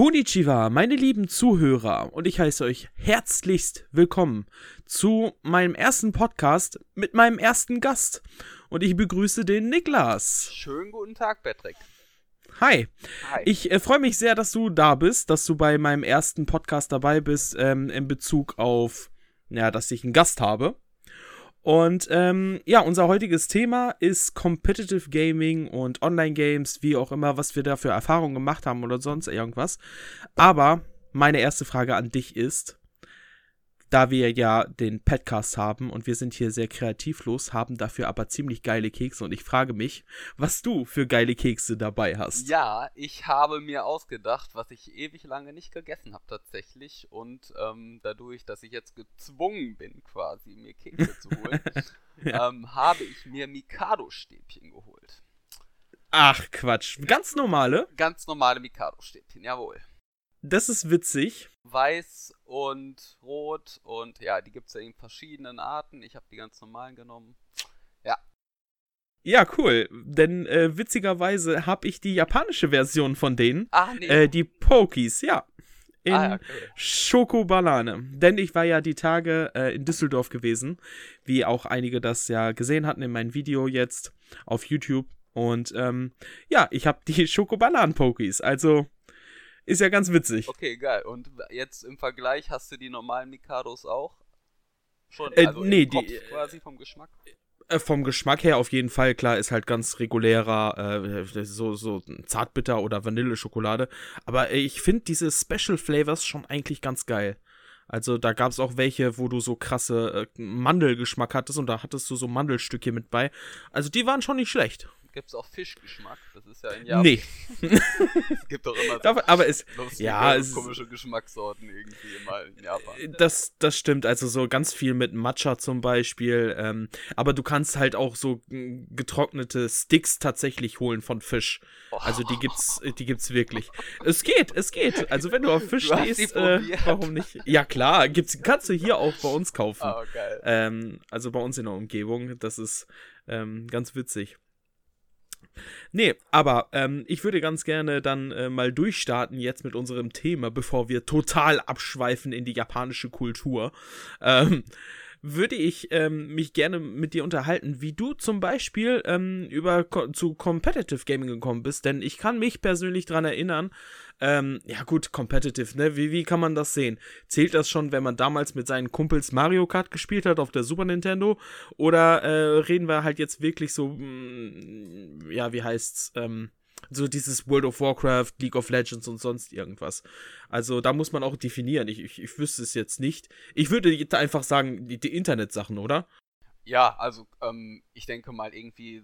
Konnichiwa, meine lieben Zuhörer, und ich heiße euch herzlichst willkommen zu meinem ersten Podcast mit meinem ersten Gast. Und ich begrüße den Niklas. Schönen guten Tag, Patrick. Hi. Hi. Ich äh, freue mich sehr, dass du da bist, dass du bei meinem ersten Podcast dabei bist, ähm, in Bezug auf, ja, dass ich einen Gast habe. Und ähm, ja, unser heutiges Thema ist Competitive Gaming und Online-Games, wie auch immer, was wir da für Erfahrungen gemacht haben oder sonst irgendwas. Aber meine erste Frage an dich ist, da wir ja den Podcast haben und wir sind hier sehr kreativlos, haben dafür aber ziemlich geile Kekse und ich frage mich, was du für geile Kekse dabei hast. Ja, ich habe mir ausgedacht, was ich ewig lange nicht gegessen habe tatsächlich und ähm, dadurch, dass ich jetzt gezwungen bin, quasi mir Kekse zu holen, ja. ähm, habe ich mir Mikado-Stäbchen geholt. Ach Quatsch, ganz normale? Ganz normale Mikado-Stäbchen, jawohl. Das ist witzig. Weiß und rot und ja, die gibt es ja in verschiedenen Arten. Ich habe die ganz normalen genommen. Ja. Ja, cool. Denn äh, witzigerweise habe ich die japanische Version von denen. Ach, nee. Äh, die Pokies, ja. In ah, okay. Schokobanane. Denn ich war ja die Tage äh, in Düsseldorf gewesen, wie auch einige das ja gesehen hatten in meinem Video jetzt auf YouTube. Und ähm, ja, ich habe die Schokobananen-Pokies. Also ist ja ganz witzig. Okay, geil. Und jetzt im Vergleich hast du die normalen Mikados auch? Schon, äh, also nee, die quasi vom Geschmack? Äh, vom Geschmack her auf jeden Fall, klar, ist halt ganz regulärer, äh, so, so Zartbitter oder Vanilleschokolade. Aber ich finde diese Special Flavors schon eigentlich ganz geil. Also da gab es auch welche, wo du so krasse äh, Mandelgeschmack hattest und da hattest du so Mandelstücke mit bei. Also die waren schon nicht schlecht gibt es auch Fischgeschmack. Das ist ja in Japan. Nee. es gibt doch immer so aber es, ja, es, komische Geschmackssorten irgendwie immer in Japan. Äh, das, das stimmt. Also so ganz viel mit Matcha zum Beispiel. Ähm, aber du kannst halt auch so getrocknete Sticks tatsächlich holen von Fisch. Oh. Also die gibt's, die gibt's wirklich. Es geht, es geht. Also wenn du auf Fisch du stehst, äh, warum nicht? Ja klar, gibt's, kannst du hier auch bei uns kaufen. Oh, geil. Ähm, also bei uns in der Umgebung. Das ist ähm, ganz witzig. Nee, aber ähm, ich würde ganz gerne dann äh, mal durchstarten jetzt mit unserem Thema, bevor wir total abschweifen in die japanische Kultur. Ähm, würde ich ähm, mich gerne mit dir unterhalten, wie du zum Beispiel ähm, über zu Competitive Gaming gekommen bist, denn ich kann mich persönlich daran erinnern, ähm, ja gut, competitive, ne? Wie, wie kann man das sehen? Zählt das schon, wenn man damals mit seinen Kumpels Mario Kart gespielt hat auf der Super Nintendo? Oder äh, reden wir halt jetzt wirklich so, mh, mm, ja, wie heißt's, ähm, so dieses World of Warcraft, League of Legends und sonst irgendwas. Also da muss man auch definieren. Ich, ich, ich wüsste es jetzt nicht. Ich würde einfach sagen, die, die Internetsachen, oder? Ja, also ähm, ich denke mal irgendwie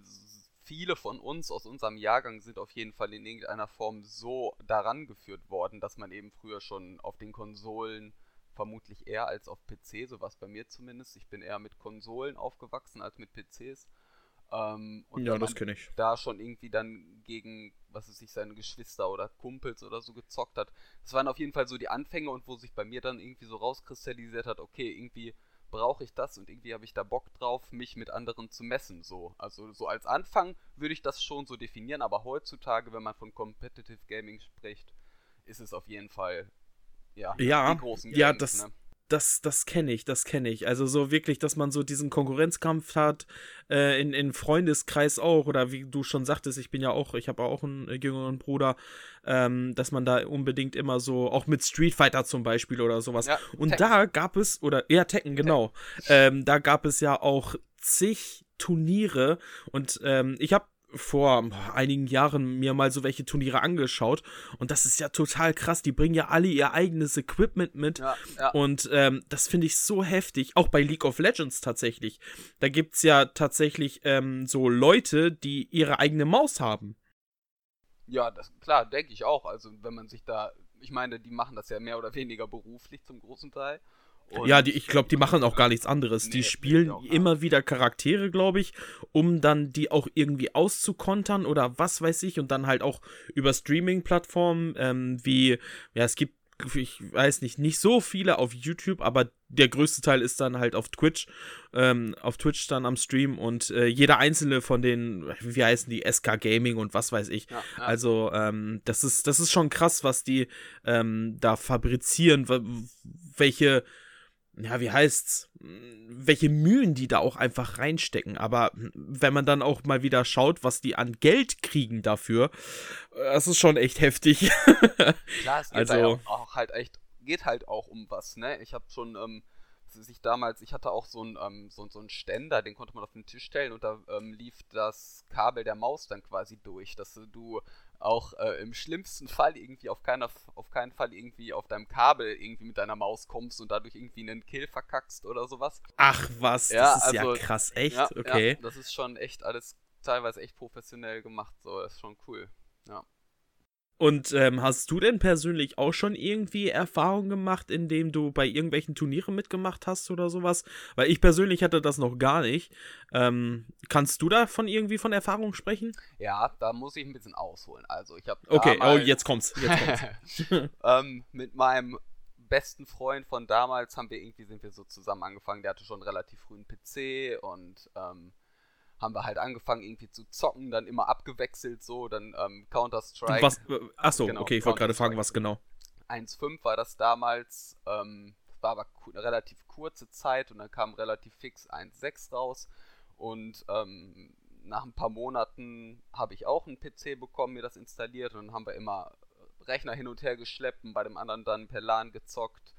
viele von uns aus unserem Jahrgang sind auf jeden Fall in irgendeiner Form so daran geführt worden, dass man eben früher schon auf den Konsolen vermutlich eher als auf PC, so was bei mir zumindest. Ich bin eher mit Konsolen aufgewachsen als mit PCs. Ähm, und ja, das kenne ich. Da schon irgendwie dann gegen, was es sich seine Geschwister oder Kumpels oder so gezockt hat. Das waren auf jeden Fall so die Anfänge und wo sich bei mir dann irgendwie so rauskristallisiert hat, okay, irgendwie brauche ich das und irgendwie habe ich da Bock drauf, mich mit anderen zu messen. So. Also so als Anfang würde ich das schon so definieren, aber heutzutage, wenn man von Competitive Gaming spricht, ist es auf jeden Fall ja, ja die großen Games, Ja, das, ne? Das, das kenne ich, das kenne ich. Also so wirklich, dass man so diesen Konkurrenzkampf hat, äh, in, in Freundeskreis auch, oder wie du schon sagtest, ich bin ja auch, ich habe auch einen äh, jüngeren Bruder, ähm, dass man da unbedingt immer so, auch mit Street Fighter zum Beispiel oder sowas. Ja, Und Tekken. da gab es, oder ja, Tekken, genau. Ähm, da gab es ja auch zig Turniere und ähm, ich habe vor einigen Jahren mir mal so welche Turniere angeschaut und das ist ja total krass. Die bringen ja alle ihr eigenes Equipment mit ja, ja. und ähm, das finde ich so heftig. Auch bei League of Legends tatsächlich. Da gibt es ja tatsächlich ähm, so Leute, die ihre eigene Maus haben. Ja, das klar, denke ich auch. Also wenn man sich da, ich meine, die machen das ja mehr oder weniger beruflich zum großen Teil. Und ja, die, ich glaube, die machen auch gar nichts anderes. Nee, die spielen immer wieder Charaktere, glaube ich, um dann die auch irgendwie auszukontern oder was weiß ich und dann halt auch über Streaming-Plattformen ähm, wie, ja, es gibt ich weiß nicht, nicht so viele auf YouTube, aber der größte Teil ist dann halt auf Twitch, ähm, auf Twitch dann am Stream und äh, jeder einzelne von den, wie heißen die, SK Gaming und was weiß ich. Ja, ja. Also, ähm, das ist, das ist schon krass, was die ähm, da fabrizieren, welche ja, wie heißt's, welche Mühen die da auch einfach reinstecken. Aber wenn man dann auch mal wieder schaut, was die an Geld kriegen dafür, das ist schon echt heftig. Klar, es geht also, ja auch halt echt, geht halt auch um was, ne? Ich habe schon, ähm, ich damals, ich hatte auch so einen ähm, so, so einen Ständer, den konnte man auf den Tisch stellen und da ähm, lief das Kabel der Maus dann quasi durch, dass du auch äh, im schlimmsten Fall irgendwie auf, keiner, auf keinen Fall irgendwie auf deinem Kabel irgendwie mit deiner Maus kommst und dadurch irgendwie einen Kill verkackst oder sowas. Ach was, ja, das ist also, ja krass, echt? Ja, okay. Ja, das ist schon echt alles teilweise echt professionell gemacht, so, das ist schon cool. Ja. Und ähm, hast du denn persönlich auch schon irgendwie Erfahrungen gemacht, indem du bei irgendwelchen Turnieren mitgemacht hast oder sowas? Weil ich persönlich hatte das noch gar nicht. Ähm, kannst du da von irgendwie von Erfahrung sprechen? Ja, da muss ich ein bisschen ausholen. Also ich habe Okay, oh, jetzt kommt's. Jetzt kommt's. ähm, mit meinem besten Freund von damals haben wir irgendwie sind wir so zusammen angefangen. Der hatte schon relativ früh einen PC und ähm, haben wir halt angefangen irgendwie zu zocken, dann immer abgewechselt so, dann ähm, Counter-Strike. Was, äh, achso, genau, okay, ich wollte gerade fragen, was genau. 1.5 war das damals, ähm, war aber eine relativ kurze Zeit und dann kam relativ fix 1.6 raus und ähm, nach ein paar Monaten habe ich auch einen PC bekommen, mir das installiert und dann haben wir immer Rechner hin und her geschleppt und bei dem anderen dann per LAN gezockt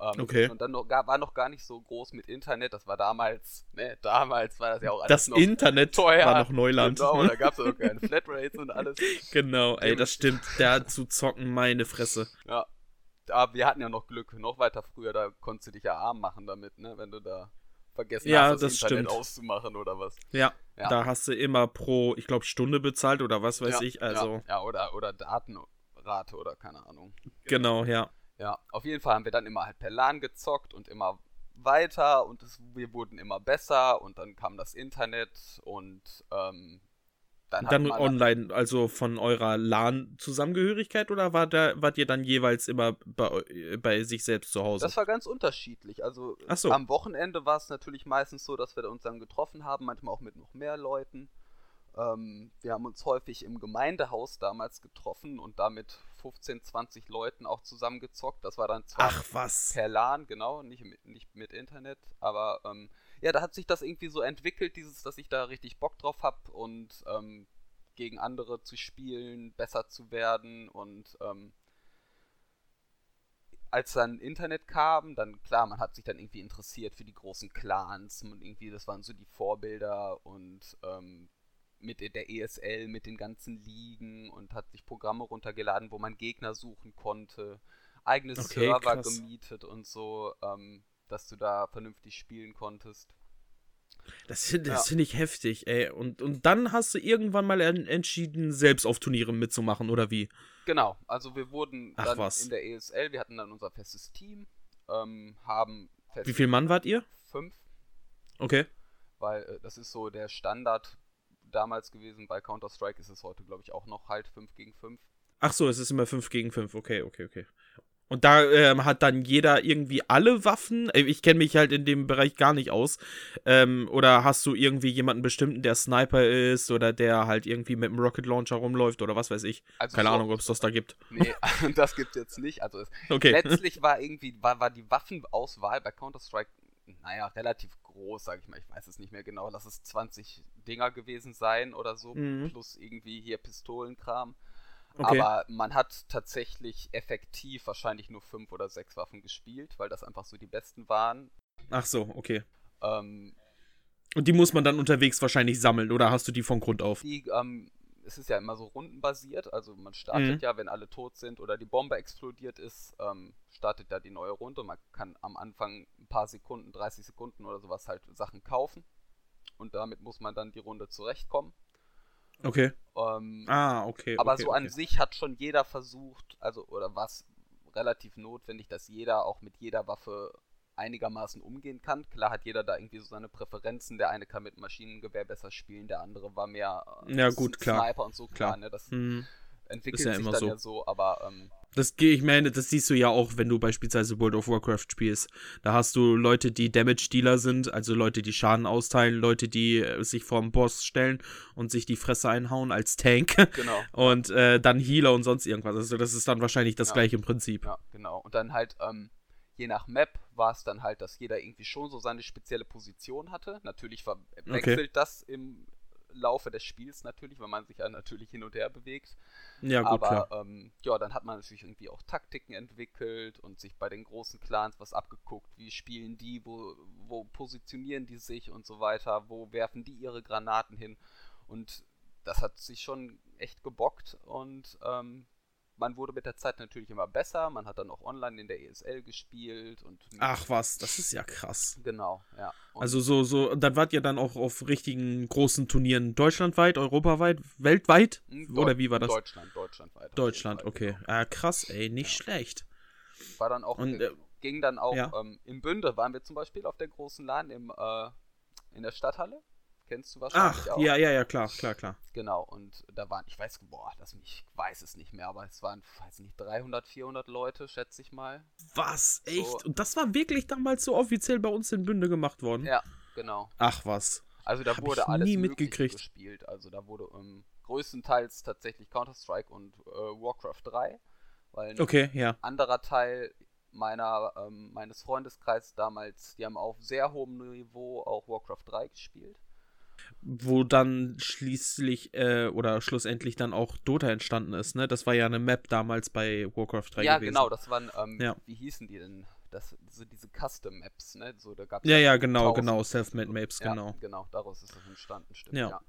ähm, okay. Und dann noch, war noch gar nicht so groß mit Internet. Das war damals, ne, damals war das ja auch alles Das Internet teuer. war noch Neuland. Genau, da gab es auch keine Flatrates und alles. Genau, ey, das stimmt. Da zu zocken, meine Fresse. Ja. Aber wir hatten ja noch Glück. Noch weiter früher, da konntest du dich ja arm machen damit, ne, wenn du da vergessen ja, hast, das, das Internet stimmt. auszumachen oder was. Ja, ja, da hast du immer pro, ich glaube, Stunde bezahlt oder was weiß ja, ich. Also. Ja, ja, oder, oder Datenrate oder keine Ahnung. Genau, ja. Ja, auf jeden Fall haben wir dann immer halt per LAN gezockt und immer weiter und es, wir wurden immer besser und dann kam das Internet und ähm, dann, dann online, also von eurer LAN-Zusammengehörigkeit oder war da, wart ihr dann jeweils immer bei, bei sich selbst zu Hause? Das war ganz unterschiedlich. Also so. am Wochenende war es natürlich meistens so, dass wir uns dann getroffen haben, manchmal auch mit noch mehr Leuten. Ähm, wir haben uns häufig im Gemeindehaus damals getroffen und damit 15, 20 Leuten auch zusammengezockt. Das war dann zwar Ach, was? per LAN, genau, nicht mit, nicht mit Internet, aber ähm, ja, da hat sich das irgendwie so entwickelt, dieses, dass ich da richtig Bock drauf habe und ähm, gegen andere zu spielen, besser zu werden und ähm, als dann Internet kam, dann klar, man hat sich dann irgendwie interessiert für die großen Clans und irgendwie, das waren so die Vorbilder und ähm, mit der ESL, mit den ganzen Ligen und hat sich Programme runtergeladen, wo man Gegner suchen konnte, eigene okay, Server krass. gemietet und so, ähm, dass du da vernünftig spielen konntest. Das, das ja. finde ich heftig, ey. Und, und dann hast du irgendwann mal entschieden, selbst auf Turnieren mitzumachen, oder wie? Genau, also wir wurden Ach, dann was. in der ESL, wir hatten dann unser festes Team, ähm, haben Wie viel Mann wart ihr? Fünf. Okay. Weil äh, das ist so der Standard damals gewesen. Bei Counter-Strike ist es heute, glaube ich, auch noch halt 5 gegen 5. Ach so, es ist immer 5 gegen 5. Okay, okay, okay. Und da ähm, hat dann jeder irgendwie alle Waffen. Äh, ich kenne mich halt in dem Bereich gar nicht aus. Ähm, oder hast du irgendwie jemanden bestimmten, der Sniper ist oder der halt irgendwie mit dem Rocket Launcher rumläuft oder was weiß ich. Also Keine so, Ahnung, ob es das da gibt. Nee, das gibt es jetzt nicht. Also es, okay. letztlich war irgendwie, war, war die Waffenauswahl bei Counter-Strike, naja, relativ groß, sage ich mal. Ich weiß es nicht mehr genau. Lass es 20 Dinger gewesen sein oder so, mhm. plus irgendwie hier Pistolenkram. Okay. Aber man hat tatsächlich effektiv wahrscheinlich nur fünf oder sechs Waffen gespielt, weil das einfach so die besten waren. Ach so, okay. Ähm, Und die muss man dann unterwegs wahrscheinlich sammeln, oder hast du die von Grund auf? Die, ähm, es ist ja immer so rundenbasiert, also man startet mhm. ja, wenn alle tot sind oder die Bombe explodiert ist, ähm, startet ja die neue Runde. Man kann am Anfang ein paar Sekunden, 30 Sekunden oder sowas halt Sachen kaufen und damit muss man dann die Runde zurechtkommen. Okay. Ähm, ah, okay. Aber okay, so an sich hat schon jeder versucht, also oder was relativ notwendig, dass jeder auch mit jeder Waffe einigermaßen umgehen kann. Klar hat jeder da irgendwie so seine Präferenzen. Der eine kann mit Maschinengewehr besser spielen, der andere war mehr äh, ja, gut, Sniper klar. und so. Klar, klar. ne? Das hm. entwickelt ja sich dann so. ja so, aber ähm, Das ich meine, das siehst du ja auch, wenn du beispielsweise World of Warcraft spielst. Da hast du Leute, die Damage-Dealer sind, also Leute, die Schaden austeilen, Leute, die äh, sich vorm Boss stellen und sich die Fresse einhauen als Tank. Genau. und äh, dann Healer und sonst irgendwas. Also das ist dann wahrscheinlich das Ja. gleiche im Prinzip. Ja, genau. Und dann halt, ähm, je nach Map war es dann halt, dass jeder irgendwie schon so seine spezielle Position hatte. Natürlich wechselt das im Laufe des Spiels natürlich, weil man sich ja natürlich hin und her bewegt. Ja, gut, Aber klar. ähm, ja, dann hat man natürlich irgendwie auch Taktiken entwickelt und sich bei den großen Clans was abgeguckt. Wie spielen die, wo, wo positionieren die sich und so weiter, wo werfen die ihre Granaten hin. Und das hat sich schon echt gebockt und ähm, man wurde mit der Zeit natürlich immer besser. Man hat dann auch online in der ESL gespielt und Ach was, das ist ja krass. genau, ja. Und Also so, so, dann wart ihr dann auch auf richtigen großen Turnieren deutschlandweit, europaweit, weltweit? hm, Oder Deu- wie war das? Deutschland, Deutschlandweit. Deutschland, okay. genau. Ah, krass, ey, nicht Ja. schlecht. War dann auch, Und, äh, äh, ging dann auch ja. ähm, im Bünde, waren wir zum Beispiel auf der großen LAN im, äh, in der Stadthalle. Kennst du wahrscheinlich Ach, auch. ja, ja, ja, klar, klar, klar. Genau, und da waren, ich weiß, boah, das, ich weiß es nicht mehr, aber es waren, weiß nicht, 300, 400 Leute, schätze ich mal. Was? Echt? So. Und das war wirklich damals so offiziell bei uns in Bünde gemacht worden? Ja, genau. Ach was. Also da Hab wurde alles nie mitgekriegt. gespielt. Also da wurde ähm, größtenteils tatsächlich Counter-Strike und äh, Warcraft 3, weil ein Okay, ja. anderer Teil meiner, ähm, meines Freundeskreises damals, die haben auf sehr hohem Niveau auch Warcraft 3 gespielt. Wo dann schließlich äh, oder schlussendlich dann auch Dota entstanden ist, ne? Das war ja eine Map damals bei Warcraft 3 ja, gewesen. genau, das waren, ähm, Ja. wie hießen die denn? Das, so diese Custom-Maps, ne? So, da gab's Ja, ja, genau, genau. Self-Made Maps, ja, genau. genau, daraus ist das entstanden, stimmt. Ja.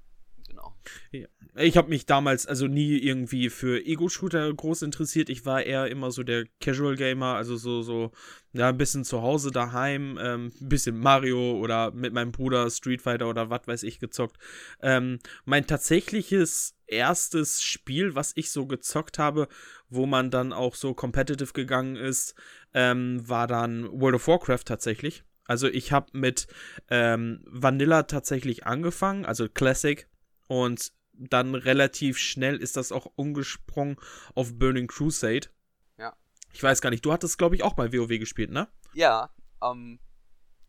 Ja, genau. Ich habe mich damals also nie irgendwie für Ego-Shooter groß interessiert. Ich war eher immer so der Casual-Gamer, also so, so, ja, ein bisschen zu Hause daheim, ähm, ein bisschen Mario oder mit meinem Bruder Street Fighter oder was weiß ich gezockt. Ähm, mein tatsächliches erstes Spiel, was ich so gezockt habe, wo man dann auch so competitive gegangen ist, ähm, war dann World of Warcraft tatsächlich. Also ich habe mit ähm, Vanilla tatsächlich angefangen, also Classic. Und dann relativ schnell ist das auch umgesprungen auf Burning Crusade. Ja. Ich weiß gar nicht, du hattest, glaube ich, auch mal WoW gespielt, ne? Ja, ähm,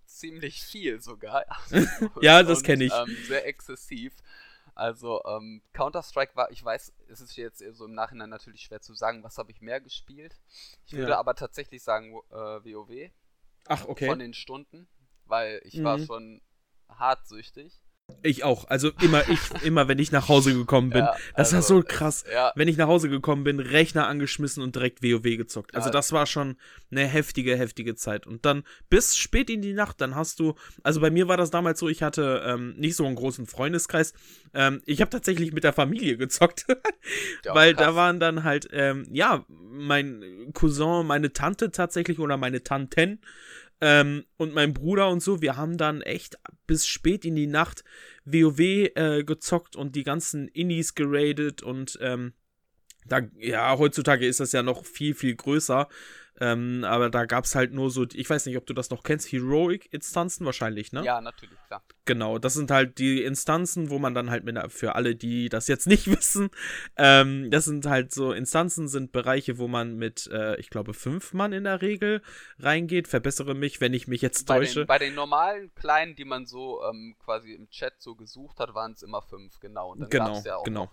ziemlich viel sogar. Ja, das Und, kenn ich. Ähm, sehr exzessiv. Also, ähm, Counter-Strike war, ich weiß, es ist jetzt so im Nachhinein natürlich schwer zu sagen, was habe ich mehr gespielt. Ich würde Ja. aber tatsächlich sagen, äh, WoW Ach, okay. von den Stunden, weil ich war Mhm. schon hartsüchtig. Ich auch. Also immer ich, immer wenn ich nach Hause gekommen bin. Ja, das war also, so krass. Ja, Wenn ich nach Hause gekommen bin, Rechner angeschmissen und direkt WoW gezockt. Also Ja. das war schon eine heftige, heftige Zeit. Und dann bis spät in die Nacht, dann hast du, also bei mir war das damals so, ich hatte ähm, nicht so einen großen Freundeskreis. Ähm, ich habe tatsächlich mit der Familie gezockt. Weil da krass. waren dann halt, ähm, ja, mein Cousin, meine Tante tatsächlich oder meine Tanten ähm, und mein Bruder und so, wir haben dann echt bis spät in die Nacht WoW äh, gezockt und die ganzen Indies geradet und ähm, da, ja, heutzutage ist das ja noch viel, viel größer. Ähm, aber da gab es halt nur so, ich weiß nicht, ob du das noch kennst, Heroic-Instanzen wahrscheinlich, ne? Ja, natürlich, klar. Genau, das sind halt die Instanzen, wo man dann halt mit, für alle, die das jetzt nicht wissen, ähm, das sind halt so Instanzen, sind Bereiche, wo man mit, äh, ich glaube, fünf Mann in der Regel reingeht. Verbessere mich, wenn ich mich jetzt Bei täusche. den, bei den normalen kleinen, die man so ähm, quasi im Chat so gesucht hat, waren es immer fünf, genau. Und dann genau, gab's ja auch genau.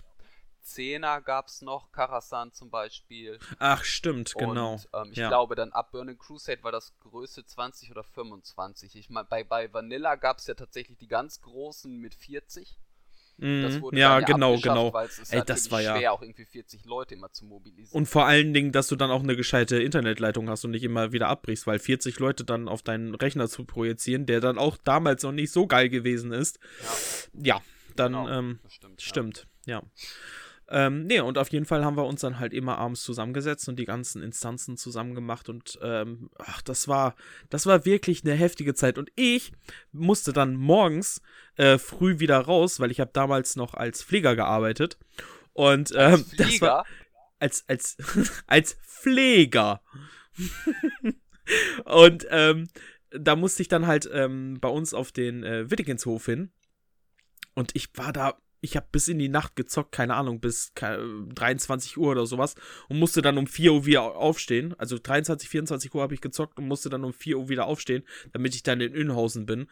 Zehner gab es noch, Karasan zum Beispiel. Ach, stimmt, genau. Und ähm, ich ja. glaube, dann ab Burning Crusade war das größte 20 oder 25. Ich meine, bei, bei Vanilla gab es ja tatsächlich die ganz großen mit 40. Das Mhm. wurde Ja, dann genau, genau. Weil es ist Ey, das war ja- schwer, auch irgendwie 40 Leute immer zu mobilisieren. Und vor allen Dingen, dass du dann auch eine gescheite Internetleitung hast und nicht immer wieder abbrichst, weil 40 Leute dann auf deinen Rechner zu projizieren, der dann auch damals noch nicht so geil gewesen ist. Ja, dann, Genau, ähm, das stimmt. Stimmt, ja. Ähm, nee, und auf jeden Fall haben wir uns dann halt immer abends zusammengesetzt und die ganzen Instanzen zusammen gemacht und ähm, ach, das war, das war wirklich eine heftige Zeit. Und ich musste dann morgens äh, früh wieder raus, weil ich habe damals noch als Pfleger gearbeitet. Und ähm, Als das Flieger, war als, als, als Pfleger. und ähm, da musste ich dann halt ähm, bei uns auf den äh, Wittikinshof hin. Und ich war da ich habe bis in die Nacht gezockt, keine Ahnung, bis 23 Uhr oder sowas und musste dann um 4 Uhr wieder aufstehen. Also 23, 24 Uhr habe ich gezockt und musste dann um 4 Uhr wieder aufstehen, damit ich dann in Inhausen bin.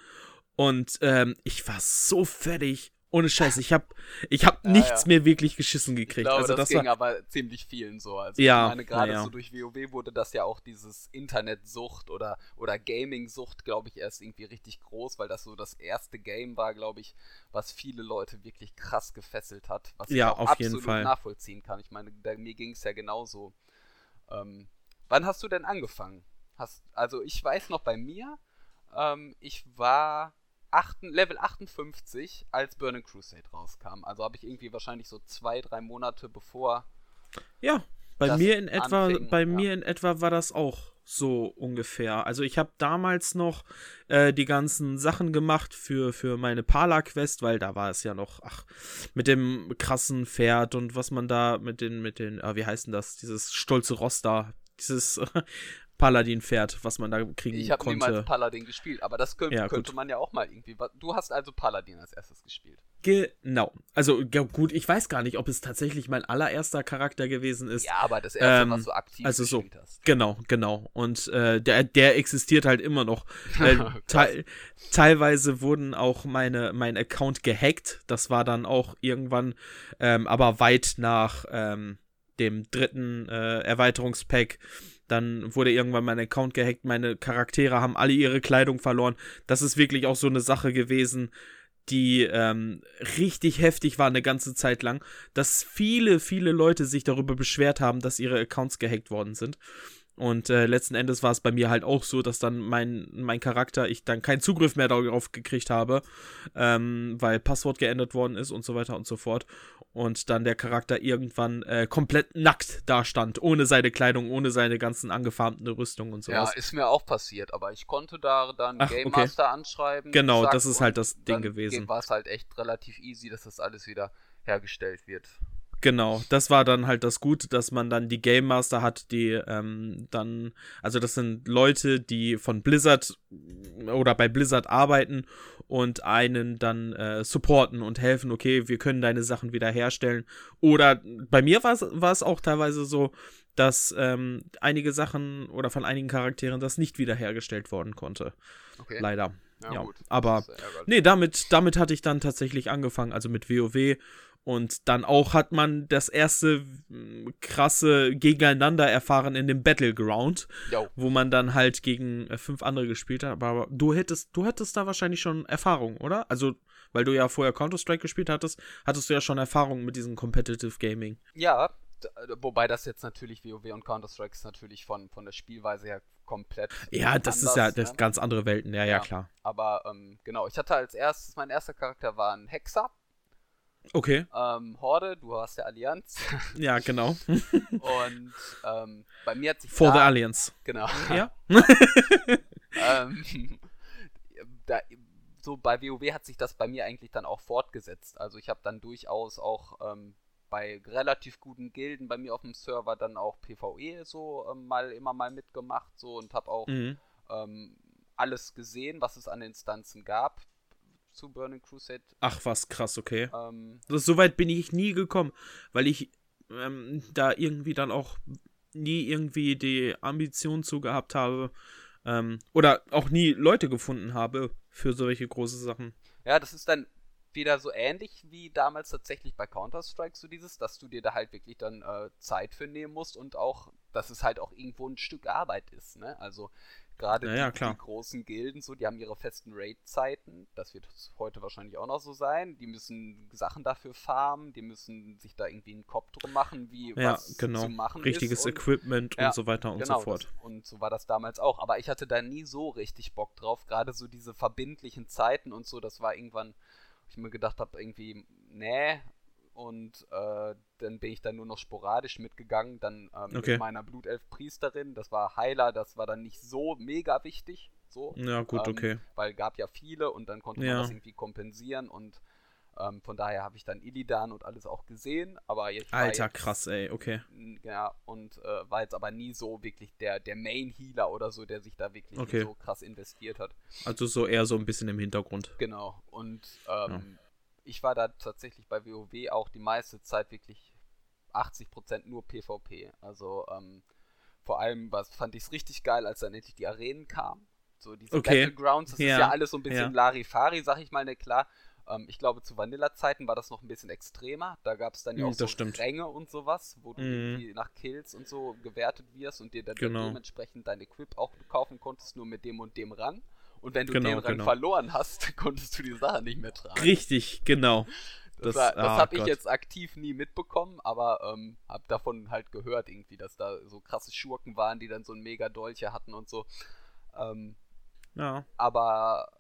Und ähm, ich war so fertig ohne Scheiß, ich habe ich hab ja, nichts ja. mehr wirklich geschissen gekriegt. Ich glaube, also das, das ging war... aber ziemlich vielen so. Also ja, ich meine, gerade ja. so durch WoW wurde das ja auch dieses Internetsucht oder, oder Gaming-Sucht, glaube ich, erst irgendwie richtig groß, weil das so das erste Game war, glaube ich, was viele Leute wirklich krass gefesselt hat. Was ich auch auf absolut jeden Fall. nachvollziehen kann. Ich meine, da, mir ging es ja genauso. Ähm, wann hast du denn angefangen? Hast, also ich weiß noch bei mir, ähm, ich war 8, Level 58, als Burning Crusade rauskam. Also habe ich irgendwie wahrscheinlich so zwei, drei Monate bevor. Ja, bei mir in etwa, anfing, bei ja. mir in etwa war das auch so ungefähr. Also ich habe damals noch äh, die ganzen Sachen gemacht für, für meine Pala-Quest, weil da war es ja noch, ach, mit dem krassen Pferd und was man da mit den, mit den, äh, wie heißt denn das, dieses stolze Ross da, dieses Paladin-Pferd, was man da kriegen ich konnte. Ich habe niemals Paladin gespielt, aber das könnte, ja, könnte man ja auch mal irgendwie. Du hast also Paladin als erstes gespielt. Genau. Also ja, gut, ich weiß gar nicht, ob es tatsächlich mein allererster Charakter gewesen ist. Ja, aber das erste, ähm, was du aktiv also so, hast. Genau, genau. Und äh, der, der existiert halt immer noch. Äh, te teilweise wurden auch meine, mein Account gehackt. Das war dann auch irgendwann, ähm, aber weit nach ähm, dem dritten äh, Erweiterungspack dann wurde irgendwann mein Account gehackt, meine Charaktere haben alle ihre Kleidung verloren. Das ist wirklich auch so eine Sache gewesen, die ähm, richtig heftig war eine ganze Zeit lang, dass viele, viele Leute sich darüber beschwert haben, dass ihre Accounts gehackt worden sind. Und äh, letzten Endes war es bei mir halt auch so, dass dann mein, mein Charakter, ich dann keinen Zugriff mehr darauf gekriegt habe, ähm, weil Passwort geändert worden ist und so weiter und so fort. Und dann der Charakter irgendwann äh, komplett nackt dastand, ohne seine Kleidung, ohne seine ganzen angefarmten Rüstung und sowas. Ja, ist mir auch passiert, aber ich konnte da dann Ach, Game Master okay. anschreiben. Genau, das ist halt das Ding gewesen. War es halt echt relativ easy, dass das alles wieder hergestellt wird. Genau, das war dann halt das Gute, dass man dann die Game Master hat, die ähm, dann, also das sind Leute, die von Blizzard oder bei Blizzard arbeiten und einen dann äh, supporten und helfen, okay, wir können deine Sachen wieder herstellen. Oder bei mir war es auch teilweise so, dass ähm, einige Sachen oder von einigen Charakteren das nicht wiederhergestellt worden konnte. Okay. Leider. Ja, ja. aber nee, damit, damit hatte ich dann tatsächlich angefangen, also mit WoW und dann auch hat man das erste krasse Gegeneinander erfahren in dem Battleground, jo. wo man dann halt gegen äh, fünf andere gespielt hat. Aber du hättest, du hättest da wahrscheinlich schon Erfahrung, oder? Also, weil du ja vorher Counter-Strike gespielt hattest, hattest du ja schon Erfahrung mit diesem Competitive Gaming. Ja, äh, wobei das jetzt natürlich WoW und Counter-Strike ist natürlich von, von der Spielweise her komplett. Ja, das anders, ist ja das ne? ganz andere Welten, ja, ja, ja klar. Aber ähm, genau, ich hatte als erstes, mein erster Charakter war ein Hexer. Okay. Ähm, Horde, du hast der Allianz. Ja, genau. Und ähm, bei mir hat sich. For da, the Alliance. Genau. Ja. ähm, da, so bei WoW hat sich das bei mir eigentlich dann auch fortgesetzt. Also ich habe dann durchaus auch ähm, bei relativ guten Gilden bei mir auf dem Server dann auch PvE so ähm, mal immer mal mitgemacht so und habe auch mhm. ähm, alles gesehen, was es an Instanzen gab zu Burning Crusade. Ach, was krass, okay. Ähm, das, so weit bin ich nie gekommen, weil ich ähm, da irgendwie dann auch nie irgendwie die Ambition zu gehabt habe ähm, oder auch nie Leute gefunden habe für solche große Sachen. Ja, das ist dann wieder so ähnlich wie damals tatsächlich bei Counter-Strike, so dieses, dass du dir da halt wirklich dann äh, Zeit für nehmen musst und auch, dass es halt auch irgendwo ein Stück Arbeit ist, ne? Also Gerade ja, die, die, großen Gilden, so, die haben ihre festen Raid-Zeiten. Das wird heute wahrscheinlich auch noch so sein. Die müssen Sachen dafür farmen, die müssen sich da irgendwie einen Kopf drum machen, wie ja, was genau. zu machen Richtiges ist. Und, Equipment ja, und so weiter und genau, so fort. Das, und so war das damals auch. Aber ich hatte da nie so richtig Bock drauf. Gerade so diese verbindlichen Zeiten und so, das war irgendwann, ich mir gedacht habe, irgendwie, nee, und äh, dann bin ich dann nur noch sporadisch mitgegangen, dann ähm, okay. mit meiner Blutelf-Priesterin, das war Heiler, das war dann nicht so mega wichtig, so. Ja, gut, ähm, okay. Weil gab ja viele und dann konnte ja. man das irgendwie kompensieren und ähm, von daher habe ich dann Illidan und alles auch gesehen, aber jetzt Alter, jetzt, krass, ey, okay. Ja, und äh, war jetzt aber nie so wirklich der, der Main-Healer oder so, der sich da wirklich okay. so krass investiert hat. Also so eher so ein bisschen im Hintergrund. Genau, und ähm, ja ich war da tatsächlich bei WoW auch die meiste Zeit wirklich 80% nur PvP. Also ähm, vor allem was fand ich es richtig geil, als dann endlich die Arenen kamen. So diese Okay. Battlegrounds, das Ja. ist ja alles so ein bisschen Ja. Larifari, sag ich mal, ne, klar. Ähm, ich glaube, zu Vanilla-Zeiten war das noch ein bisschen extremer. Da gab es dann ja Mm, auch so das stimmt. Ränge und sowas, wo du irgendwie nach Kills und so gewertet wirst und dir dann Genau. dementsprechend dein Equip auch kaufen konntest, nur mit dem und dem Rang. Und wenn du Genau, den Rang genau. verloren hast, konntest du die Sache nicht mehr tragen. Richtig, genau. Das, Das- das ah, habe ich jetzt aktiv nie mitbekommen, aber ähm, habe davon halt gehört irgendwie, dass da so krasse Schurken waren, die dann so ein mega Dolche hatten und so. Ähm, Ja. aber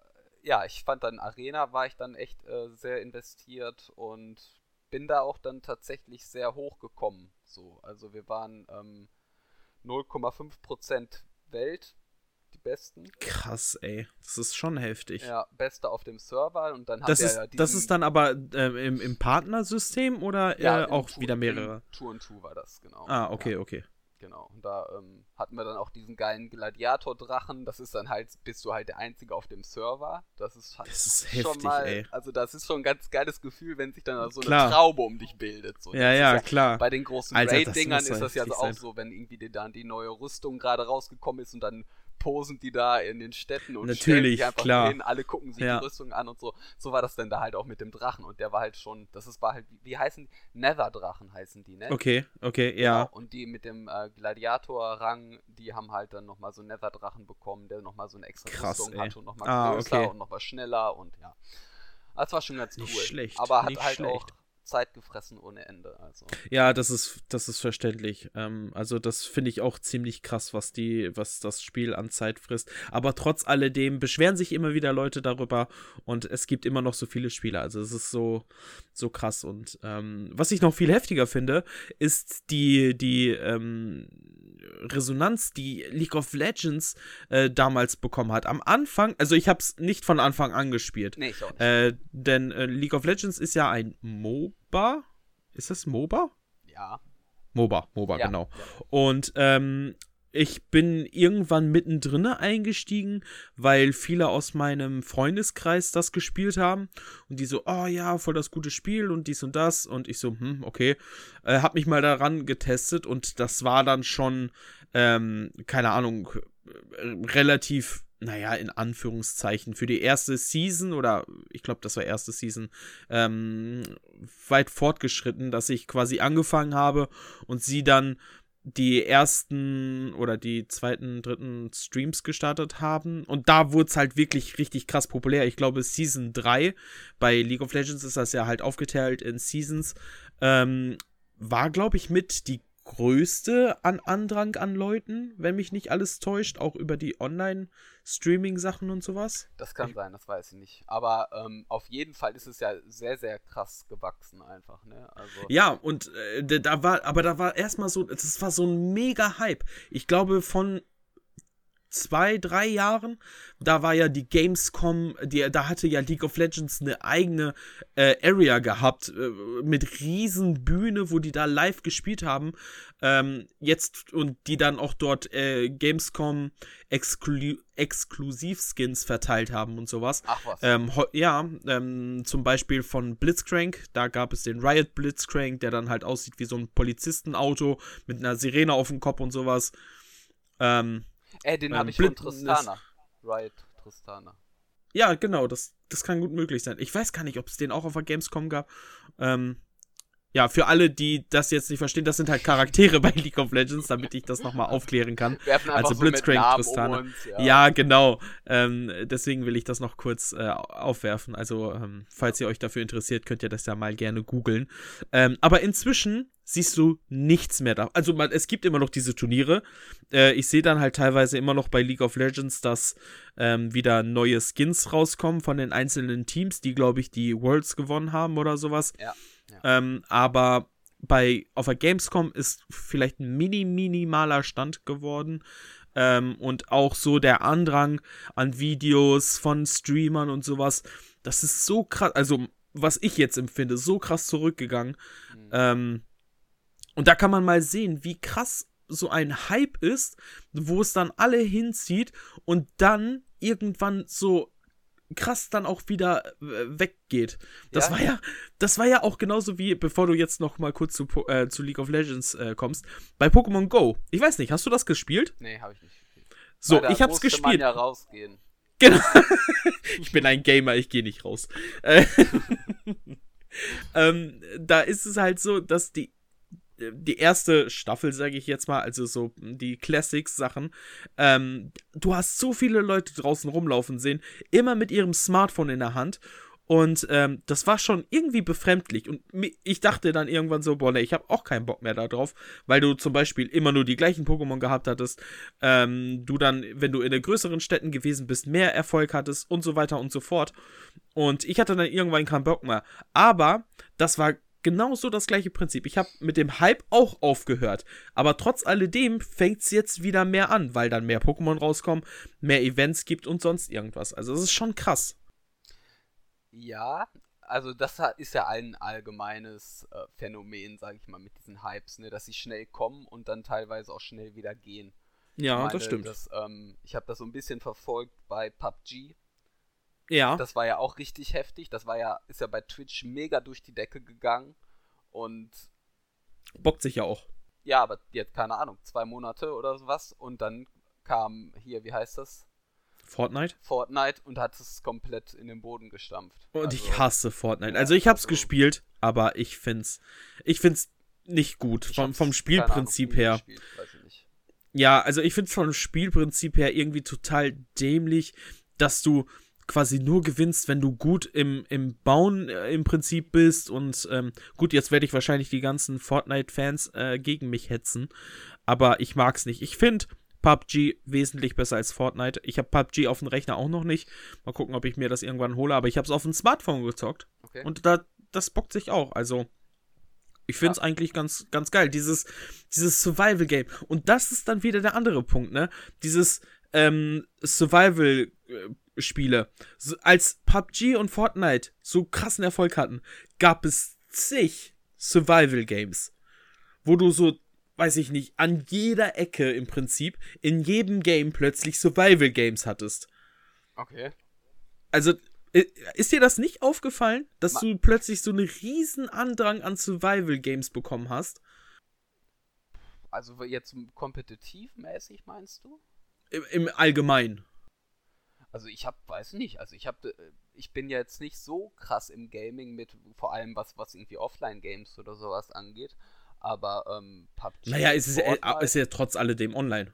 ja, ich fand dann Arena war ich dann echt äh, sehr investiert und bin da auch dann tatsächlich sehr hoch gekommen. So, also wir waren ähm, 0,5% Welt, die besten. Krass, ey. Das ist schon heftig. Ja, beste auf dem Server und dann haben Das wir ist, ja das diesen- ist dann aber äh, im, im Partnersystem oder ja, äh, auch Tour- wieder mehrere? Tour und Two war das, genau. Ah, okay, Ja. okay. Genau, und da ähm, hatten wir dann auch diesen geilen Gladiator-Drachen. Das ist dann halt, bist du halt der Einzige auf dem Server. Das ist halt Das ist schon heftig, mal, ey. also das ist schon ein ganz geiles Gefühl, wenn sich dann so Klar. eine Traube um dich bildet. So, Ja, das ja, ist klar. Bei den großen das Raid-Dingern ist das ja so auch sein. so, wenn irgendwie die, dann die neue Rüstung gerade rausgekommen ist und dann posen die da in den Städten und Natürlich, sich einfach klar. hin, alle gucken sich Ja. die Rüstung an und so. So war das dann da halt auch mit dem Drachen und der war halt schon, das ist war halt, wie heißen die? Nether-Drachen heißen die, ne? Okay, okay, Genau, ja. und die mit dem äh, Gladiator-Rang, die haben halt dann nochmal so einen Nether-Drachen bekommen, der nochmal so eine extra Krass, Rüstung ey. hatte und nochmal Ah, größer okay. und nochmal schneller und ja. Das war schon ganz cool. Nicht schlecht, Aber hat halt schlecht. auch Zeit gefressen ohne Ende. Also. Ja, das ist, das ist verständlich. Ähm, also das finde ich auch ziemlich krass, was die, was das Spiel an Zeit frisst. Aber trotz alledem beschweren sich immer wieder Leute darüber und es gibt immer noch so viele Spiele. Also es ist so, so krass. Und ähm, was ich noch viel heftiger finde, ist die, die ähm, Resonanz, die League of Legends äh, damals bekommen hat. Am Anfang, also ich habe es nicht von Anfang an gespielt. Nee, ich auch nicht. Äh, denn äh, League of Legends ist ja ein MOBA. Ist das MOBA? ja. MOBA, MOBA, ja. genau. Ja. Und ähm, ich bin irgendwann mittendrin eingestiegen, weil viele aus meinem Freundeskreis das gespielt haben. Und die so, oh ja, voll das gute Spiel und dies und das. Und ich so, hm, okay. Äh, hab mich mal daran getestet und das war dann schon, ähm, keine Ahnung, äh, relativ, naja, in Anführungszeichen, für die erste Season oder ich glaube, das war erste Season, ähm, weit fortgeschritten, dass ich quasi angefangen habe und sie dann die ersten oder die zweiten, dritten Streams gestartet haben. Und da wurde es halt wirklich richtig krass populär. Ich glaube, Season 3 bei League of Legends ist das ja halt aufgeteilt in Seasons. Ähm, war, glaube ich, mit die größte an Andrang an Leuten, wenn mich nicht alles täuscht, auch über die Online-Streaming-Sachen und sowas. Das kann sein, das weiß ich nicht. Aber ähm, auf jeden Fall ist es ja sehr, sehr krass gewachsen einfach, ne? Also, Ja, und äh, da- da war, aber da war erstmal so, das war so ein mega Hype. Ich glaube, von zwei, drei Jahren, da war ja die Gamescom, die, da hatte ja League of Legends eine eigene äh, Area gehabt, äh, mit riesen Bühne, wo die da live gespielt haben. Ähm, jetzt und die dann auch dort äh, Gamescom Exklu Exklusivskins verteilt haben und sowas. Ach was. Ähm, ja, ähm, zum Beispiel von Blitzcrank. Da gab es den Riot Blitzcrank, der dann halt aussieht wie so ein Polizistenauto mit einer Sirene auf dem Kopf und sowas. Ähm, Ey, den ähm, habe ich von Tristana. Riot Tristana. ja, genau, das, das kann gut möglich sein. Ich weiß gar nicht, ob es den auch auf der Gamescom gab. Ähm, ja, für alle, die das jetzt nicht verstehen, das sind halt Charaktere bei League of Legends, damit ich das nochmal aufklären kann. Werfen Also so Blitzcrank, Namen Tristana. um. Ja. Ja, genau. Ähm, deswegen will ich das noch kurz äh, aufwerfen. Also, ähm, falls ihr euch dafür interessiert, könnt ihr das ja mal gerne googeln. Ähm, aber inzwischen siehst du nichts mehr da. Also, man, es gibt immer noch diese Turniere. Äh, ich sehe dann halt teilweise immer noch bei League of Legends, dass ähm, wieder neue Skins rauskommen von den einzelnen Teams, die, glaube ich, die Worlds gewonnen haben oder sowas. Ja, Ähm, aber bei auf der Gamescom ist vielleicht ein mini minimaler Stand geworden ähm, und auch so der Andrang an Videos von Streamern und sowas, das ist so krass, also was ich jetzt empfinde, so krass zurückgegangen. Mhm. Ähm, und da kann man mal sehen, wie krass so ein Hype ist, wo es dann alle hinzieht und dann irgendwann so krass dann auch wieder äh, weggeht. Das Ja. war ja, das war ja auch genauso wie, bevor du jetzt noch mal kurz zu, äh, zu League of Legends äh, kommst, bei Pokémon Go. Ich weiß nicht, hast du das gespielt? Nee, habe ich nicht gespielt. So, da ich hab's musste Man gespielt. ja rausgehen. Genau. ich bin ein Gamer, ich gehe nicht raus. Äh, ähm, da ist es halt so, dass die die erste Staffel, sage ich jetzt mal, also so die Classics-Sachen, ähm, du hast so viele Leute draußen rumlaufen sehen, immer mit ihrem Smartphone in der Hand. Und ähm, das war schon irgendwie befremdlich. Und ich dachte dann irgendwann so, boah, nee, ich habe auch keinen Bock mehr darauf, weil du zum Beispiel immer nur die gleichen Pokémon gehabt hattest. Ähm, du dann, wenn du in den größeren Städten gewesen bist, mehr Erfolg hattest und so weiter und so fort. Und ich hatte dann irgendwann keinen Bock mehr. Aber das war genauso das gleiche Prinzip. Ich habe mit dem Hype auch aufgehört. Aber trotz alledem fängt es jetzt wieder mehr an, weil dann mehr Pokémon rauskommen, mehr Events gibt und sonst irgendwas. Also das ist schon krass. Ja, also das ist ja ein allgemeines äh, Phänomen, sage ich mal, mit diesen Hypes, ne, dass sie schnell kommen und dann teilweise auch schnell wieder gehen. Ja, meine, das stimmt. Das, ähm, ich habe das so ein bisschen verfolgt bei PUBG. Ja. Das war ja auch richtig heftig. Das war ja, ist ja bei Twitch mega durch die Decke gegangen. Und bockt sich ja auch. ja, aber jetzt keine Ahnung, zwei Monate oder sowas. Und dann kam hier, wie heißt das? Fortnite. Fortnite und hat es komplett in den Boden gestampft. Und Also, ich hasse Fortnite. ja, Also ich hab's also- gespielt, aber ich find's, ich find's nicht gut. Vom, vom Spielprinzip Ahnung, her. gespielt. Ja, also ich find's vom Spielprinzip her irgendwie total dämlich, dass du quasi nur gewinnst, wenn du gut im, im Bauen äh, im Prinzip bist. Und ähm, gut, jetzt werde ich wahrscheinlich die ganzen Fortnite-Fans äh, gegen mich hetzen. Aber ich mag's nicht. Ich finde PUBG wesentlich besser als Fortnite. Ich habe PUBG auf dem Rechner auch noch nicht. Mal gucken, ob ich mir das irgendwann hole. Aber ich habe es auf dem Smartphone gezockt. Okay. Und da, das bockt sich auch. Also, ich finde es eigentlich ganz, ganz geil. Dieses, dieses Survival-Game. Und das ist dann wieder der andere Punkt, ne? Dieses ähm, Survival-Spiele. So, als PUBG und Fortnite so krassen Erfolg hatten, gab es zig Survival-Games. Wo du so, weiß ich nicht, an jeder Ecke im Prinzip, in jedem Game plötzlich Survival-Games hattest okay. also ist dir das nicht aufgefallen, dass Ma- du plötzlich so einen riesen Andrang an Survival Games bekommen hast? Also jetzt kompetitivmäßig meinst du? Im, im Allgemeinen. Also ich hab, weiß nicht, also ich hab, äh, ich bin jetzt nicht so krass im Gaming mit, vor allem was, was irgendwie Offline-Games oder sowas angeht, aber ähm, PUBG. Naja, es ist, ja- äh, ist ja trotz alledem online.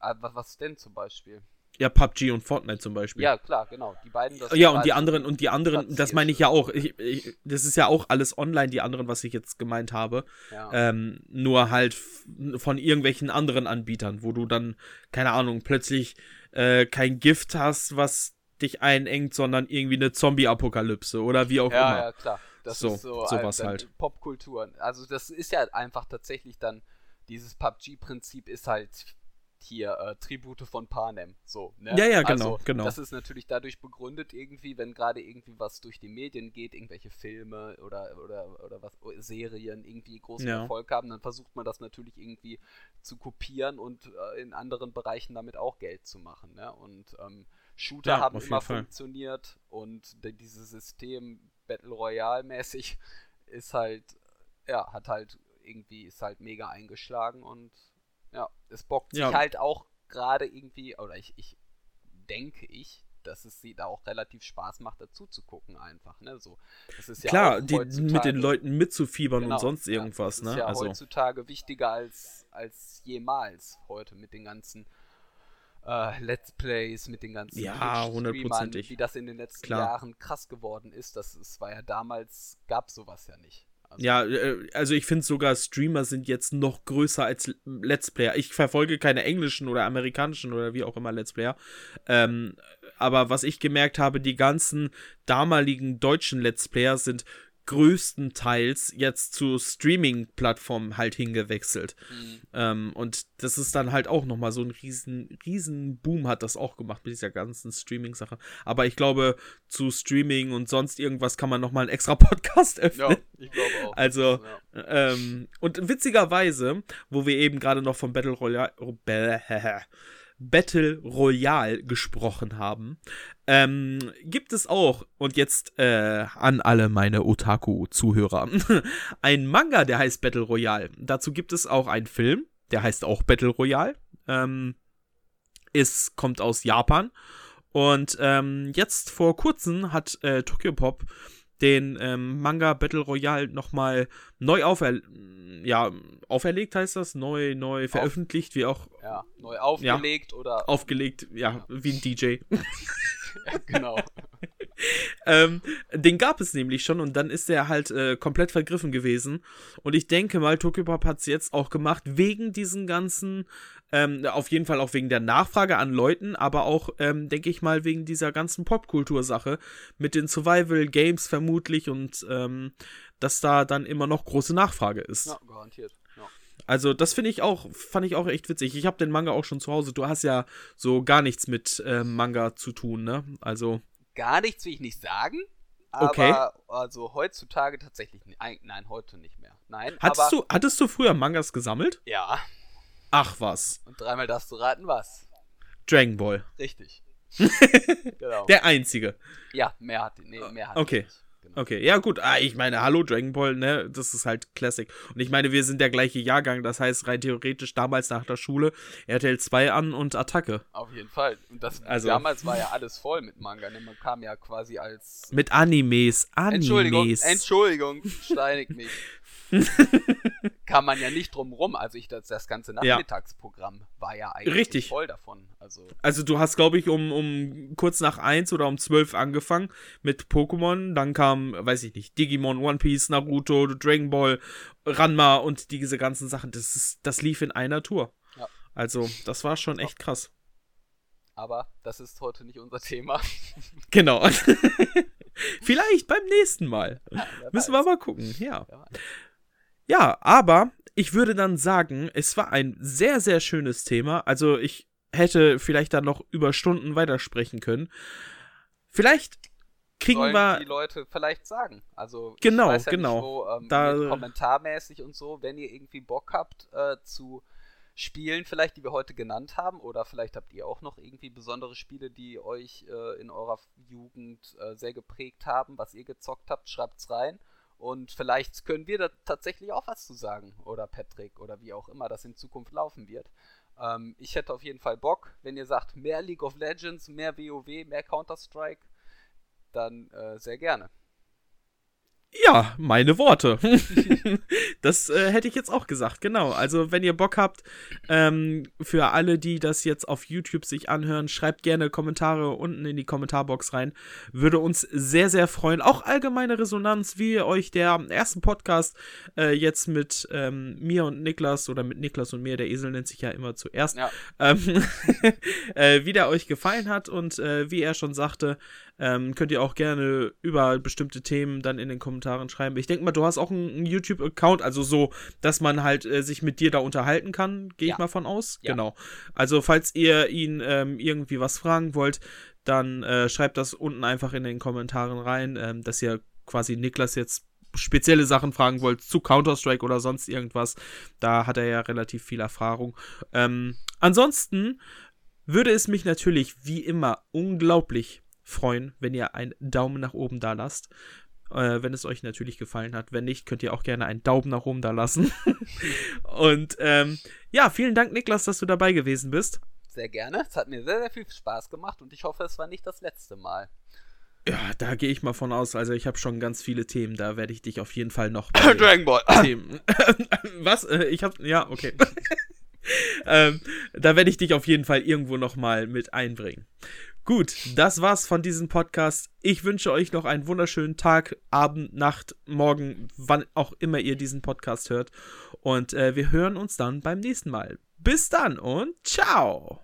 Ah, was, was denn zum Beispiel? Ja, PUBG und Fortnite zum Beispiel. Ja, klar, genau. Die beiden. das ja, und die beide anderen, und die anderen, das meine ich ja auch. Ich, ich, das ist ja auch alles online, die anderen, was ich jetzt gemeint habe. Ja. Ähm, nur halt von irgendwelchen anderen Anbietern, wo du dann, keine Ahnung, plötzlich äh, kein Gift hast, was dich einengt, sondern irgendwie eine Zombie-Apokalypse oder wie auch ja, immer. ja, klar. Das So, ist so sowas dann halt. Popkultur. Also das ist ja einfach tatsächlich dann, dieses PUBG-Prinzip ist halt hier äh, Tribute von Panem. So, ne? Ja, ja, genau, also, genau. Das ist natürlich dadurch begründet irgendwie, wenn gerade irgendwie was durch die Medien geht, irgendwelche Filme oder, oder, oder was, oh, Serien irgendwie großen Ja. Erfolg haben, dann versucht man das natürlich irgendwie zu kopieren und äh, in anderen Bereichen damit auch Geld zu machen. Ne? Und ähm, Shooter Ja, haben immer funktioniert und dieses System Battle Royale mäßig ist halt, ja, hat halt irgendwie, ist halt mega eingeschlagen und ja, es bockt Ja. sich halt auch gerade irgendwie, oder ich, ich denke ich, dass es sie da auch relativ Spaß macht, dazu zu gucken einfach, ne, so. Das ist ja Klar, die, mit den Leuten mitzufiebern Genau, und sonst ja, irgendwas, das ist ne? ja also, heutzutage wichtiger als, als jemals heute mit den ganzen äh, Let's Plays, mit den ganzen Ja, hundertprozentig. wie das in den letzten Klar. Jahren krass geworden ist. Das, das war ja damals, gab sowas ja nicht. Also, ja, äh, also ich finde sogar Streamer sind jetzt noch größer als Let's Player. Ich verfolge keine englischen oder amerikanischen oder wie auch immer Let's Player. Ähm, aber was ich gemerkt habe, die ganzen damaligen deutschen Let's Player sind größtenteils jetzt zu Streaming-Plattformen halt hingewechselt. Mhm. Ähm, und das ist dann halt auch nochmal so ein riesen, riesen Boom hat das auch gemacht mit dieser ganzen Streaming-Sache. Aber ich glaube, zu Streaming und sonst irgendwas kann man nochmal einen extra Podcast öffnen. ja, ich glaube auch. Also, ja. ähm, und witzigerweise, wo wir eben gerade noch vom Battle Royale, Battle Royale gesprochen haben, ähm, gibt es auch, und jetzt äh, an alle meine Otaku-Zuhörer, ein Manga, der heißt Battle Royale. Dazu gibt es auch einen Film, der heißt auch Battle Royale. Ähm, ist, kommt aus Japan. Und ähm, jetzt vor kurzem hat äh, Tokyo Pop den ähm, Manga Battle Royale nochmal neu aufer ja, auferlegt, heißt das? Neu, neu veröffentlicht, Auf, wie auch. Ja, neu aufgelegt ja, oder. Aufgelegt, ja, ja, wie ein DJ. genau. ähm, den gab es nämlich schon und dann ist er halt äh, komplett vergriffen gewesen. Und ich denke mal, Tokyo Pop hat es jetzt auch gemacht, wegen diesen ganzen ähm, auf jeden Fall auch wegen der Nachfrage an Leuten, aber auch, ähm, denke ich mal, wegen dieser ganzen Popkultur-Sache mit den Survival-Games vermutlich und ähm, dass da dann immer noch große Nachfrage ist. Ja, garantiert. Ja. Also, das finde ich auch, fand ich auch echt witzig. Ich habe den Manga auch schon zu Hause. Du hast ja so gar nichts mit äh, Manga zu tun, ne? Also. Gar nichts will ich nicht sagen. Aber okay. also heutzutage tatsächlich. Nein, heute nicht mehr. Nein. Hattest, du, hattest du früher Mangas gesammelt? Ja. Ach was. Und dreimal darfst du raten, was? Dragon Ball. Richtig. genau. Der einzige. Ja, mehr hat nee, mehr hat Okay. Genau. Okay, ja gut, ah, ich meine, hallo Dragon Ball, ne, das ist halt Classic. Und ich meine, wir sind der gleiche Jahrgang, das heißt rein theoretisch damals nach der Schule RTL 2 an und Attacke. Auf jeden Fall. Und das also, damals war ja alles voll mit Manga, ne? Man kam ja quasi als mit Animes, Animes. Entschuldigung, Entschuldigung, steinig mich. kann man ja nicht drum rum. Also ich das, das ganze Nachmittagsprogramm ja. war ja eigentlich Richtig. voll davon. Also, also du hast, glaube ich, um, um kurz nach 1 oder um 12 angefangen mit Pokémon. Dann kam, weiß ich nicht, Digimon, One Piece, Naruto, Dragon Ball, Ranma und diese ganzen Sachen. Das, ist, das lief in einer Tour. Ja. Also das war schon echt krass. Aber das ist heute nicht unser Thema. genau. Vielleicht beim nächsten Mal. Ja, Müssen wir mal gucken. Ja. Ja, aber ich würde dann sagen, es war ein sehr, sehr schönes Thema. Also ich hätte vielleicht dann noch über Stunden weitersprechen können. Vielleicht kriegen Sollen wir die Leute vielleicht sagen. Also genau, ja genau. Wo, ähm, da, kommentarmäßig und so, wenn ihr irgendwie Bock habt äh, zu Spielen vielleicht, die wir heute genannt haben, oder vielleicht habt ihr auch noch irgendwie besondere Spiele, die euch äh, in eurer Jugend äh, sehr geprägt haben, was ihr gezockt habt, schreibt's rein. Und vielleicht können wir da tatsächlich auch was zu sagen. Oder Patrick oder wie auch immer das in Zukunft laufen wird. Ähm, ich hätte auf jeden Fall Bock, wenn ihr sagt, mehr League of Legends, mehr WoW, mehr Counter-Strike, dann äh, sehr gerne. Ja, meine Worte. das äh, hätte ich jetzt auch gesagt, genau. Also, wenn ihr Bock habt, ähm, für alle, die das jetzt auf YouTube sich anhören, schreibt gerne Kommentare unten in die Kommentarbox rein. Würde uns sehr, sehr freuen. Auch allgemeine Resonanz, wie euch der erste Podcast äh, jetzt mit ähm, mir und Niklas oder mit Niklas und mir, der Esel nennt sich ja immer zuerst, ja. ähm, äh, wie der euch gefallen hat und äh, wie er schon sagte, ähm, könnt ihr auch gerne über bestimmte Themen dann in den Kommentaren schreiben. Ich denke mal, du hast auch einen, einen YouTube-Account, also so, dass man halt äh, sich mit dir da unterhalten kann, gehe ja. ich mal von aus. Ja. Genau. Also, falls ihr ihn ähm, irgendwie was fragen wollt, dann äh, schreibt das unten einfach in den Kommentaren rein, ähm, dass ihr quasi Niklas jetzt spezielle Sachen fragen wollt zu Counter-Strike oder sonst irgendwas. Da hat er ja relativ viel Erfahrung. Ähm, ansonsten würde es mich natürlich wie immer unglaublich freuen, wenn ihr einen Daumen nach oben da lasst. Äh, wenn es euch natürlich gefallen hat. Wenn nicht, könnt ihr auch gerne einen Daumen nach oben da lassen. und ähm, ja, vielen Dank, Niklas, dass du dabei gewesen bist. Sehr gerne. Es hat mir sehr, sehr viel Spaß gemacht und ich hoffe, es war nicht das letzte Mal. Ja, da gehe ich mal von aus. Also ich habe schon ganz viele Themen, da werde ich dich auf jeden Fall noch. Dragon Ball. Themen. Was? Äh, ich habe ja okay. ähm, da werde ich dich auf jeden Fall irgendwo noch mal mit einbringen. Gut, das war's von diesem Podcast. Ich wünsche euch noch einen wunderschönen Tag, Abend, Nacht, Morgen, wann auch immer ihr diesen Podcast hört. Und äh, wir hören uns dann beim nächsten Mal. Bis dann und ciao!